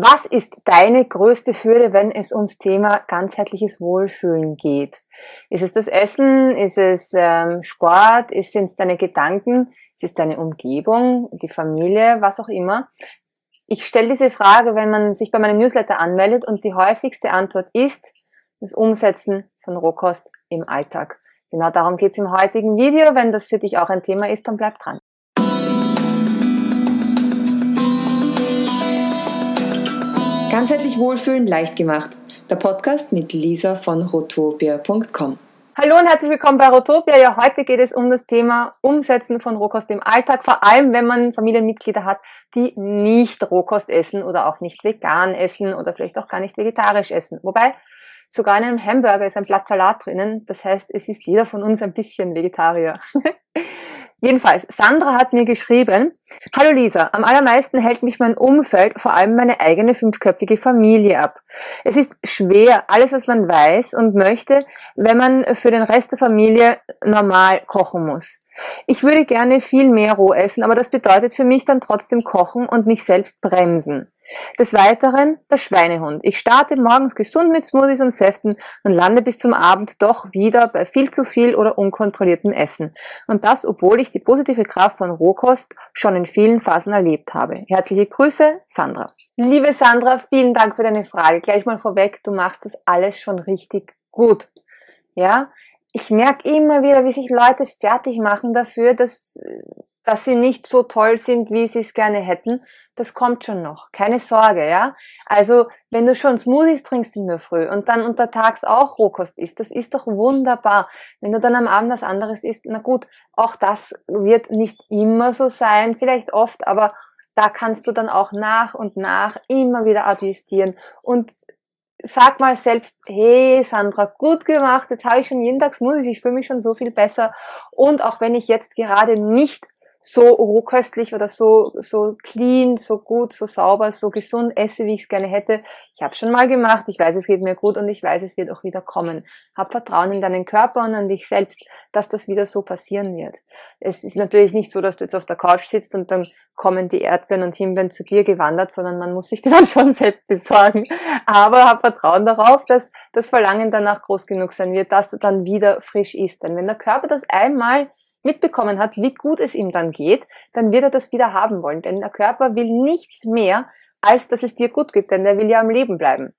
Was ist deine größte Hürde, wenn es ums Thema ganzheitliches Wohlfühlen geht? Ist es das Essen? Ist es ähm, Sport? Sind es deine Gedanken? Ist es deine Umgebung, die Familie, was auch immer? Ich stelle diese Frage, wenn man sich bei meinem Newsletter anmeldet und die häufigste Antwort ist das Umsetzen von Rohkost im Alltag. Genau darum geht es im heutigen Video. Wenn das für dich auch ein Thema ist, dann bleib dran. Ganzheitlich Wohlfühlen leicht gemacht. Der Podcast mit Lisa von rotopia.com. Hallo und herzlich willkommen bei Rotopia. Ja, heute geht es um das Thema Umsetzen von Rohkost im Alltag, vor allem wenn man Familienmitglieder hat, die nicht Rohkost essen oder auch nicht vegan essen oder vielleicht auch gar nicht vegetarisch essen. Wobei sogar in einem Hamburger ist ein Blatt Salat drinnen. Das heißt, es ist jeder von uns ein bisschen Vegetarier. Jedenfalls, Sandra hat mir geschrieben, Hallo Lisa, am allermeisten hält mich mein Umfeld, vor allem meine eigene fünfköpfige Familie ab. Es ist schwer, alles was man weiß und möchte, wenn man für den Rest der Familie normal kochen muss. Ich würde gerne viel mehr roh essen, aber das bedeutet für mich dann trotzdem kochen und mich selbst bremsen. Des Weiteren der Schweinehund. Ich starte morgens gesund mit Smoothies und Säften und lande bis zum Abend doch wieder bei viel zu viel oder unkontrolliertem Essen. Und das, obwohl ich die positive Kraft von Rohkost schon in vielen Phasen erlebt habe. Herzliche Grüße, Sandra. Liebe Sandra, vielen Dank für deine Frage. Gleich mal vorweg, du machst das alles schon richtig gut. Ja, ich merke immer wieder, wie sich Leute fertig machen dafür, dass, dass sie nicht so toll sind, wie sie es gerne hätten. Das kommt schon noch. Keine Sorge, ja. Also, wenn du schon Smoothies trinkst in der Früh und dann untertags auch Rohkost isst, das ist doch wunderbar. Wenn du dann am Abend was anderes isst, na gut, auch das wird nicht immer so sein, vielleicht oft, aber da kannst du dann auch nach und nach immer wieder adjustieren und sag mal selbst, hey Sandra, gut gemacht, jetzt habe ich schon jeden Tag Smoothies, ich fühle mich schon so viel besser. Und auch wenn ich jetzt gerade nicht so rohköstlich oder so, so clean, so gut, so sauber, so gesund esse, wie ich es gerne hätte. Ich habe schon mal gemacht, ich weiß, es geht mir gut und ich weiß, es wird auch wieder kommen. Hab Vertrauen in deinen Körper und an dich selbst, dass das wieder so passieren wird. Es ist natürlich nicht so, dass du jetzt auf der Couch sitzt und dann kommen die Erdbeeren und Himbeeren zu dir gewandert, sondern man muss sich die dann schon selbst besorgen. Aber hab Vertrauen darauf, dass das Verlangen danach groß genug sein wird, dass du dann wieder frisch isst. Denn wenn der Körper das einmal mitbekommen hat, wie gut es ihm dann geht, dann wird er das wieder haben wollen. Denn der Körper will nichts mehr, als dass es dir gut geht, denn er will ja am Leben bleiben.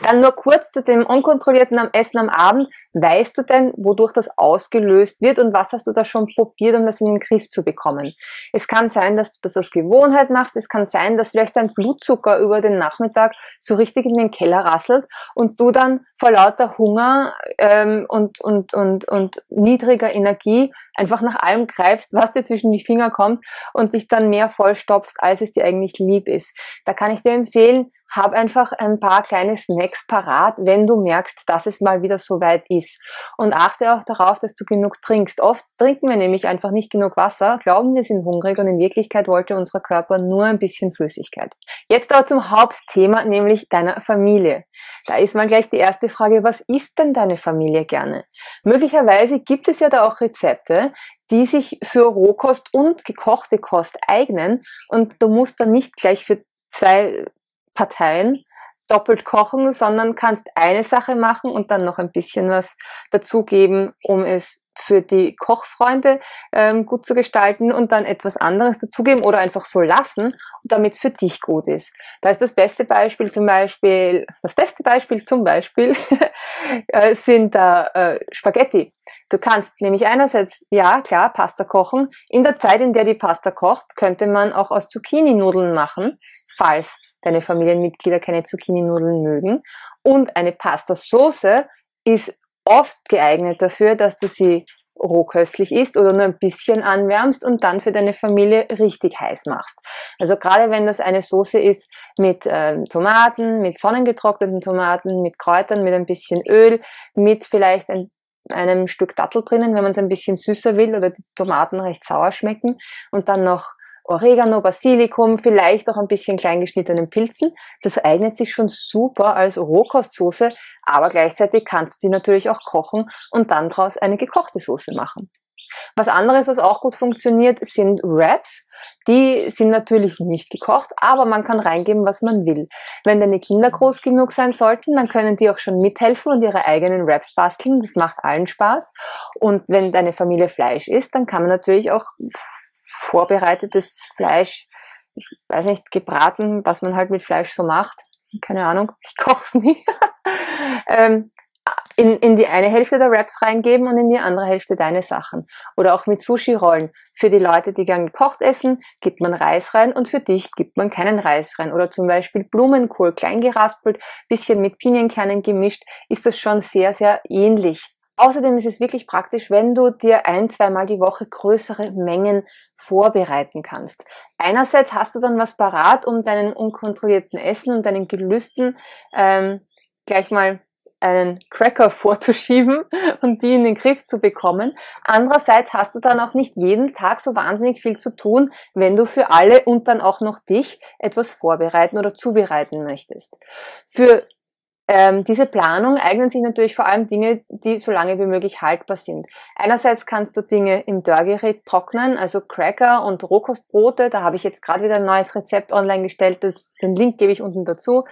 Dann nur kurz zu dem unkontrollierten Essen am Abend. Weißt du denn, wodurch das ausgelöst wird und was hast du da schon probiert, um das in den Griff zu bekommen? Es kann sein, dass du das aus Gewohnheit machst. Es kann sein, dass vielleicht dein Blutzucker über den Nachmittag so richtig in den Keller rasselt und du dann vor lauter Hunger ähm, und, und, und, und niedriger Energie einfach nach allem greifst, was dir zwischen die Finger kommt und dich dann mehr vollstopfst, als es dir eigentlich lieb ist. Da kann ich dir empfehlen, hab einfach ein paar kleine Snacks parat, wenn du merkst, dass es mal wieder so weit ist. Und achte auch darauf, dass du genug trinkst. Oft trinken wir nämlich einfach nicht genug Wasser, glauben wir sind hungrig und in Wirklichkeit wollte unser Körper nur ein bisschen Flüssigkeit. Jetzt aber zum Hauptthema, nämlich deiner Familie. Da ist mal gleich die erste Frage, was isst denn deine Familie gerne? Möglicherweise gibt es ja da auch Rezepte, die sich für Rohkost und gekochte Kost eignen und du musst dann nicht gleich für zwei Parteien doppelt kochen, sondern kannst eine Sache machen und dann noch ein bisschen was dazugeben, um es für die Kochfreunde ähm, gut zu gestalten und dann etwas anderes dazugeben oder einfach so lassen, damit es für dich gut ist. Da ist das beste Beispiel zum Beispiel, das beste Beispiel zum Beispiel äh, sind da äh, Spaghetti. Du kannst nämlich einerseits, ja klar, Pasta kochen. In der Zeit, in der die Pasta kocht, könnte man auch aus Zucchini-Nudeln machen, falls deine Familienmitglieder keine Zucchini-Nudeln mögen. Und eine Pasta-Soße ist oft geeignet dafür, dass du sie rohköstlich isst oder nur ein bisschen anwärmst und dann für deine Familie richtig heiß machst. Also gerade wenn das eine Soße ist mit äh, Tomaten, mit sonnengetrockneten Tomaten, mit Kräutern, mit ein bisschen Öl, mit vielleicht ein, einem Stück Dattel drinnen, wenn man es ein bisschen süßer will oder die Tomaten recht sauer schmecken und dann noch Oregano, Basilikum, vielleicht auch ein bisschen kleingeschnittenen Pilzen. Das eignet sich schon super als Rohkostsoße, aber gleichzeitig kannst du die natürlich auch kochen und dann daraus eine gekochte Soße machen. Was anderes, was auch gut funktioniert, sind Wraps. Die sind natürlich nicht gekocht, aber man kann reingeben, was man will. Wenn deine Kinder groß genug sein sollten, dann können die auch schon mithelfen und ihre eigenen Wraps basteln. Das macht allen Spaß. Und wenn deine Familie Fleisch isst, dann kann man natürlich auch vorbereitetes Fleisch, ich weiß nicht, gebraten, was man halt mit Fleisch so macht. Keine Ahnung, ich koche es nie. ähm, in, in die eine Hälfte der Wraps reingeben und in die andere Hälfte deine Sachen. Oder auch mit Sushi-Rollen. Für die Leute, die gern gekocht essen, gibt man Reis rein und für dich gibt man keinen Reis rein. Oder zum Beispiel Blumenkohl, klein geraspelt, bisschen mit Pinienkernen gemischt, ist das schon sehr, sehr ähnlich. Außerdem ist es wirklich praktisch, wenn du dir ein, zweimal die Woche größere Mengen vorbereiten kannst. Einerseits hast du dann was parat, um deinen unkontrollierten Essen und deinen Gelüsten ähm, gleich mal einen Cracker vorzuschieben und die in den Griff zu bekommen. Andererseits hast du dann auch nicht jeden Tag so wahnsinnig viel zu tun, wenn du für alle und dann auch noch dich etwas vorbereiten oder zubereiten möchtest. Für ähm, diese Planung eignen sich natürlich vor allem Dinge, die so lange wie möglich haltbar sind. Einerseits kannst du Dinge im Dörrgerät trocknen, also Cracker und Rohkostbrote. Da habe ich jetzt gerade wieder ein neues Rezept online gestellt. Das, den Link gebe ich unten dazu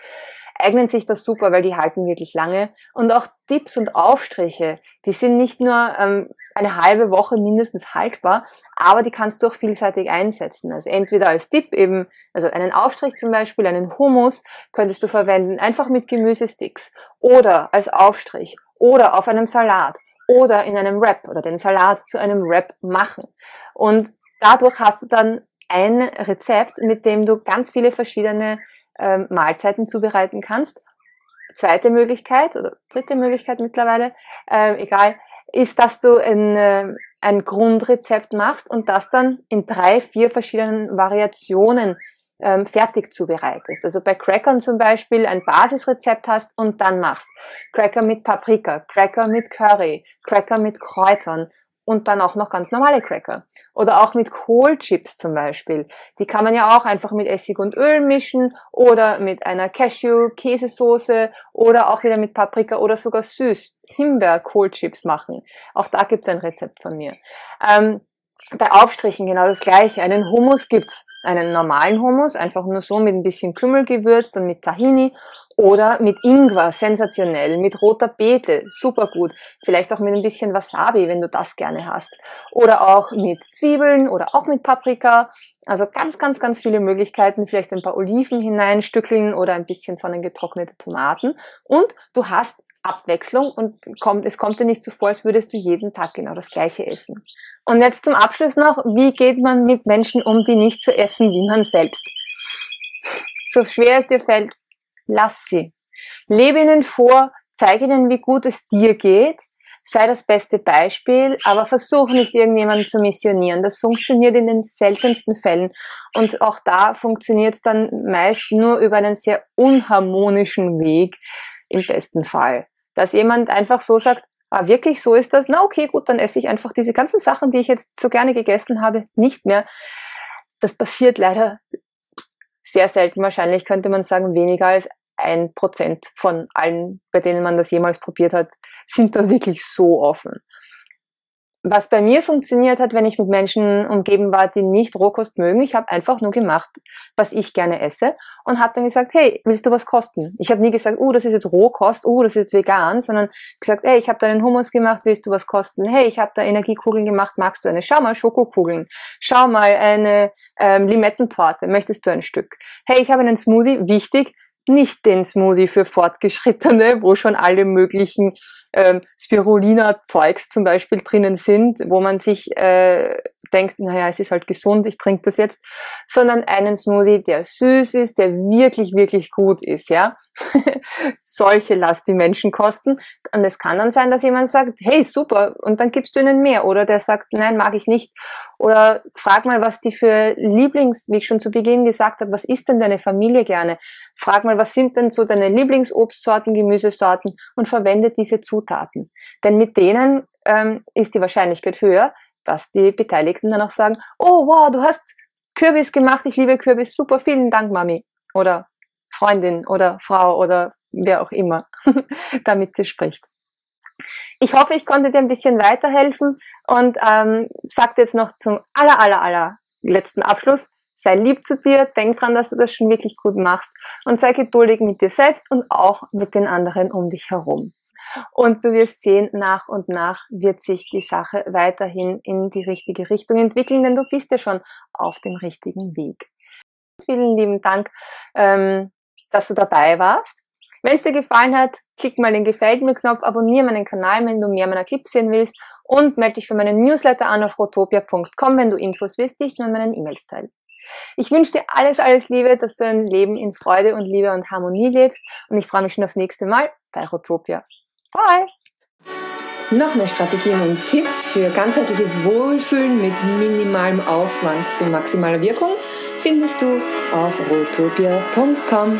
eignen sich das super, weil die halten wirklich lange. Und auch Dips und Aufstriche, die sind nicht nur ähm, eine halbe Woche mindestens haltbar, aber die kannst du auch vielseitig einsetzen. Also entweder als Dip eben, also einen Aufstrich zum Beispiel, einen Hummus könntest du verwenden, einfach mit Gemüsesticks oder als Aufstrich oder auf einem Salat oder in einem Wrap oder den Salat zu einem Wrap machen. Und dadurch hast du dann ein Rezept, mit dem du ganz viele verschiedene ähm, Mahlzeiten zubereiten kannst. Zweite Möglichkeit oder dritte Möglichkeit mittlerweile, äh, egal, ist, dass du ein, äh, ein Grundrezept machst und das dann in drei, vier verschiedenen Variationen ähm, fertig zubereitest. Also bei Crackern zum Beispiel ein Basisrezept hast und dann machst Cracker mit Paprika, Cracker mit Curry, Cracker mit Kräutern und dann auch noch ganz normale Cracker. Oder auch mit Kohlchips zum Beispiel. Die kann man ja auch einfach mit Essig und Öl mischen oder mit einer Cashew-Käsesoße oder auch wieder mit Paprika oder sogar süß Himbeer-Kohlchips machen. Auch da gibt es ein Rezept von mir. Ähm, bei Aufstrichen genau das gleiche. Einen Hummus gibt's einen normalen Hummus, einfach nur so mit ein bisschen Kümmel gewürzt und mit Tahini oder mit Ingwer, sensationell, mit roter Beete, super gut. Vielleicht auch mit ein bisschen Wasabi, wenn du das gerne hast. Oder auch mit Zwiebeln oder auch mit Paprika. Also ganz, ganz, ganz viele Möglichkeiten. Vielleicht ein paar Oliven hineinstückeln oder ein bisschen sonnengetrocknete Tomaten. Und du hast Abwechslung und kommt, es kommt dir nicht so vor, als würdest du jeden Tag genau das Gleiche essen. Und jetzt zum Abschluss noch, wie geht man mit Menschen um, die nicht so essen wie man selbst? So schwer es dir fällt, lass sie. Lebe ihnen vor, zeige ihnen, wie gut es dir geht, sei das beste Beispiel, aber versuch nicht irgendjemanden zu missionieren. Das funktioniert in den seltensten Fällen. Und auch da funktioniert es dann meist nur über einen sehr unharmonischen Weg, im besten Fall. Dass jemand einfach so sagt, ah, wirklich, so ist das, na okay, gut, dann esse ich einfach diese ganzen Sachen, die ich jetzt so gerne gegessen habe, nicht mehr. Das passiert leider sehr selten. Wahrscheinlich könnte man sagen, weniger als ein Prozent von allen, bei denen man das jemals probiert hat, sind da wirklich so offen was bei mir funktioniert hat, wenn ich mit Menschen umgeben war, die nicht Rohkost mögen, ich habe einfach nur gemacht, was ich gerne esse und habe dann gesagt, hey, willst du was kosten? Ich habe nie gesagt, oh, das ist jetzt Rohkost, oh, das ist jetzt vegan, sondern gesagt, hey, ich habe da einen Hummus gemacht, willst du was kosten? Hey, ich habe da Energiekugeln gemacht, magst du eine? Schau mal, Schokokugeln. Schau mal, eine ähm, Limettentorte, möchtest du ein Stück? Hey, ich habe einen Smoothie, wichtig, nicht den Smoothie für Fortgeschrittene, wo schon alle möglichen ähm, Spirulina-Zeugs zum Beispiel drinnen sind, wo man sich äh, denkt, naja, es ist halt gesund, ich trinke das jetzt, sondern einen Smoothie, der süß ist, der wirklich, wirklich gut ist, ja. Solche lass die Menschen kosten. Und es kann dann sein, dass jemand sagt, hey, super, und dann gibst du ihnen mehr. Oder der sagt, nein, mag ich nicht. Oder frag mal, was die für Lieblings, wie ich schon zu Beginn gesagt habe, was isst denn deine Familie gerne? Frag mal, was sind denn so deine Lieblingsobstsorten, Gemüsesorten und verwende diese Zutaten. Denn mit denen ähm, ist die Wahrscheinlichkeit höher, dass die Beteiligten dann auch sagen, oh wow, du hast Kürbis gemacht, ich liebe Kürbis, super, vielen Dank, Mami. Oder Freundin oder Frau oder wer auch immer damit dir spricht. Ich hoffe, ich konnte dir ein bisschen weiterhelfen und ähm, sag jetzt noch zum aller, aller, aller letzten Abschluss, sei lieb zu dir, denk dran, dass du das schon wirklich gut machst und sei geduldig mit dir selbst und auch mit den anderen um dich herum. Und du wirst sehen, nach und nach wird sich die Sache weiterhin in die richtige Richtung entwickeln, denn du bist ja schon auf dem richtigen Weg. Vielen lieben Dank, ähm, dass du dabei warst. Wenn es dir gefallen hat, klick mal den Gefällt mir Knopf, abonniere meinen Kanal, wenn du mehr meiner Clips sehen willst und melde dich für meinen Newsletter an auf rotopia.com, wenn du Infos willst, die ich nur in meinen E-Mails teile. Ich wünsche dir alles, alles Liebe, dass du ein Leben in Freude und Liebe und Harmonie lebst und ich freue mich schon aufs nächste Mal bei Rotopia. Bye! Noch mehr Strategien und Tipps für ganzheitliches Wohlfühlen mit minimalem Aufwand zu maximaler Wirkung findest du auf rotopia.com.